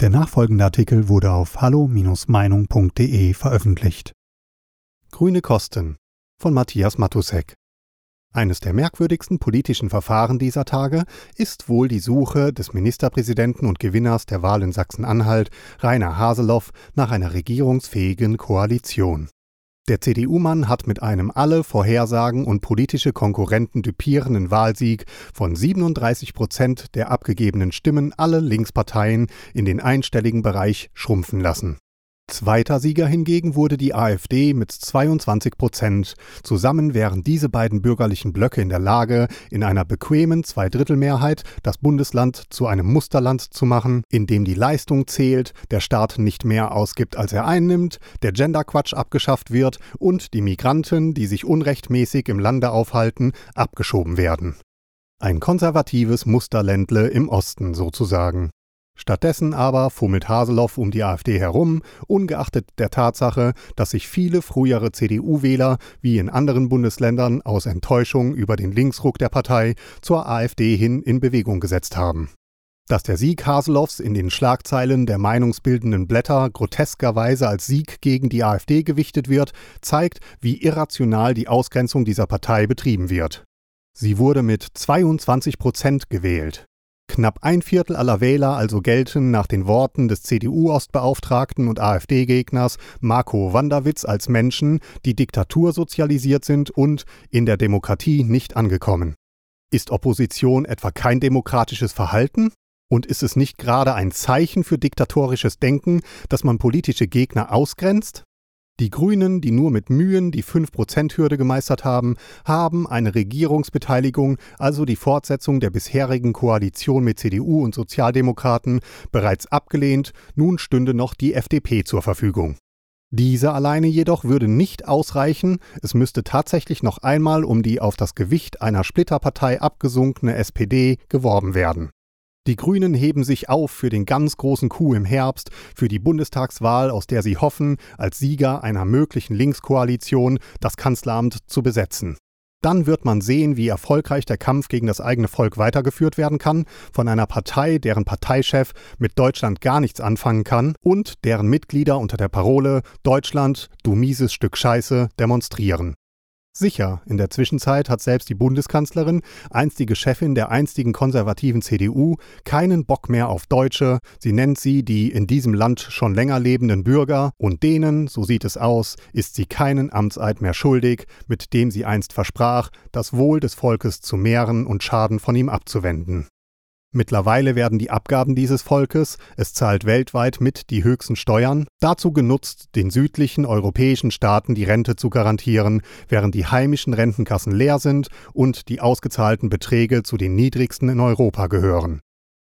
Der nachfolgende Artikel wurde auf hallo-meinung.de veröffentlicht. Grüne Kosten von Matthias Matusek. Eines der merkwürdigsten politischen Verfahren dieser Tage ist wohl die Suche des Ministerpräsidenten und Gewinners der Wahl in Sachsen-Anhalt, Rainer Haseloff, nach einer regierungsfähigen Koalition. Der CDU-Mann hat mit einem alle Vorhersagen und politische Konkurrenten düpierenden Wahlsieg von 37 Prozent der abgegebenen Stimmen alle Linksparteien in den einstelligen Bereich schrumpfen lassen. Zweiter Sieger hingegen wurde die AfD mit 22 Prozent. Zusammen wären diese beiden bürgerlichen Blöcke in der Lage, in einer bequemen Zweidrittelmehrheit das Bundesland zu einem Musterland zu machen, in dem die Leistung zählt, der Staat nicht mehr ausgibt, als er einnimmt, der Genderquatsch abgeschafft wird und die Migranten, die sich unrechtmäßig im Lande aufhalten, abgeschoben werden. Ein konservatives Musterländle im Osten sozusagen. Stattdessen aber fummelt Haseloff um die AfD herum, ungeachtet der Tatsache, dass sich viele frühere CDU-Wähler wie in anderen Bundesländern aus Enttäuschung über den Linksruck der Partei zur AfD hin in Bewegung gesetzt haben. Dass der Sieg Haseloffs in den Schlagzeilen der meinungsbildenden Blätter groteskerweise als Sieg gegen die AfD gewichtet wird, zeigt, wie irrational die Ausgrenzung dieser Partei betrieben wird. Sie wurde mit 22 Prozent gewählt. Knapp ein Viertel aller Wähler also gelten nach den Worten des CDU-Ostbeauftragten und AfD-Gegners Marco Wanderwitz als Menschen, die diktatursozialisiert sind und in der Demokratie nicht angekommen. Ist Opposition etwa kein demokratisches Verhalten? Und ist es nicht gerade ein Zeichen für diktatorisches Denken, dass man politische Gegner ausgrenzt? Die Grünen, die nur mit Mühen die 5%-Hürde gemeistert haben, haben eine Regierungsbeteiligung, also die Fortsetzung der bisherigen Koalition mit CDU und Sozialdemokraten, bereits abgelehnt, nun stünde noch die FDP zur Verfügung. Diese alleine jedoch würde nicht ausreichen, es müsste tatsächlich noch einmal um die auf das Gewicht einer Splitterpartei abgesunkene SPD geworben werden. Die Grünen heben sich auf für den ganz großen Coup im Herbst, für die Bundestagswahl, aus der sie hoffen, als Sieger einer möglichen Linkskoalition das Kanzleramt zu besetzen. Dann wird man sehen, wie erfolgreich der Kampf gegen das eigene Volk weitergeführt werden kann, von einer Partei, deren Parteichef mit Deutschland gar nichts anfangen kann und deren Mitglieder unter der Parole Deutschland, du mieses Stück Scheiße demonstrieren. Sicher, in der Zwischenzeit hat selbst die Bundeskanzlerin, einstige Chefin der einstigen konservativen CDU, keinen Bock mehr auf Deutsche, sie nennt sie die in diesem Land schon länger lebenden Bürger, und denen, so sieht es aus, ist sie keinen Amtseid mehr schuldig, mit dem sie einst versprach, das Wohl des Volkes zu mehren und Schaden von ihm abzuwenden. Mittlerweile werden die Abgaben dieses Volkes, es zahlt weltweit mit die höchsten Steuern, dazu genutzt, den südlichen europäischen Staaten die Rente zu garantieren, während die heimischen Rentenkassen leer sind und die ausgezahlten Beträge zu den niedrigsten in Europa gehören.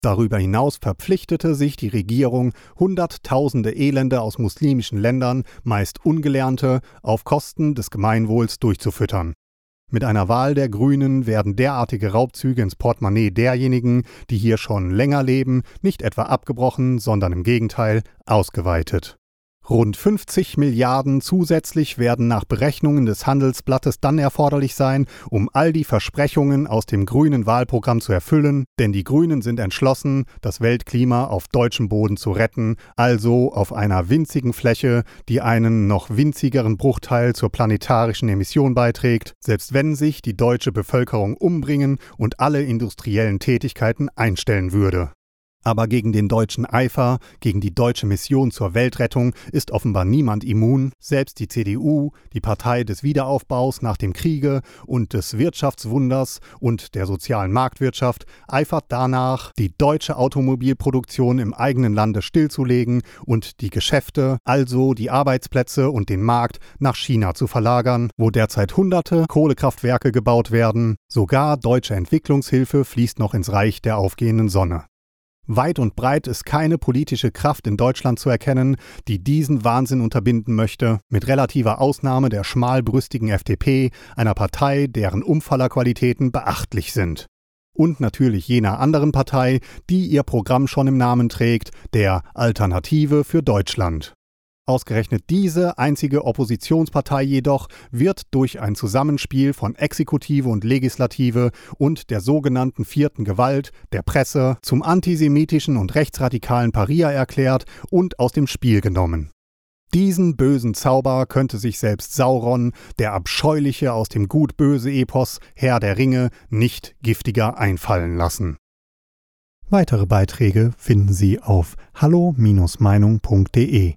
Darüber hinaus verpflichtete sich die Regierung, Hunderttausende Elende aus muslimischen Ländern, meist Ungelernte, auf Kosten des Gemeinwohls durchzufüttern. Mit einer Wahl der Grünen werden derartige Raubzüge ins Portemonnaie derjenigen, die hier schon länger leben, nicht etwa abgebrochen, sondern im Gegenteil ausgeweitet. Rund 50 Milliarden zusätzlich werden nach Berechnungen des Handelsblattes dann erforderlich sein, um all die Versprechungen aus dem grünen Wahlprogramm zu erfüllen, denn die Grünen sind entschlossen, das Weltklima auf deutschem Boden zu retten, also auf einer winzigen Fläche, die einen noch winzigeren Bruchteil zur planetarischen Emission beiträgt, selbst wenn sich die deutsche Bevölkerung umbringen und alle industriellen Tätigkeiten einstellen würde. Aber gegen den deutschen Eifer, gegen die deutsche Mission zur Weltrettung ist offenbar niemand immun. Selbst die CDU, die Partei des Wiederaufbaus nach dem Kriege und des Wirtschaftswunders und der sozialen Marktwirtschaft, eifert danach, die deutsche Automobilproduktion im eigenen Lande stillzulegen und die Geschäfte, also die Arbeitsplätze und den Markt nach China zu verlagern, wo derzeit hunderte Kohlekraftwerke gebaut werden. Sogar deutsche Entwicklungshilfe fließt noch ins Reich der aufgehenden Sonne. Weit und breit ist keine politische Kraft in Deutschland zu erkennen, die diesen Wahnsinn unterbinden möchte, mit relativer Ausnahme der schmalbrüstigen FDP, einer Partei, deren Umfallerqualitäten beachtlich sind. Und natürlich jener anderen Partei, die ihr Programm schon im Namen trägt, der Alternative für Deutschland. Ausgerechnet diese einzige Oppositionspartei jedoch wird durch ein Zusammenspiel von Exekutive und Legislative und der sogenannten vierten Gewalt, der Presse, zum antisemitischen und rechtsradikalen Paria erklärt und aus dem Spiel genommen. Diesen bösen Zauber könnte sich selbst Sauron, der abscheuliche aus dem Gut-Böse-Epos Herr der Ringe, nicht giftiger einfallen lassen. Weitere Beiträge finden Sie auf hallo-meinung.de.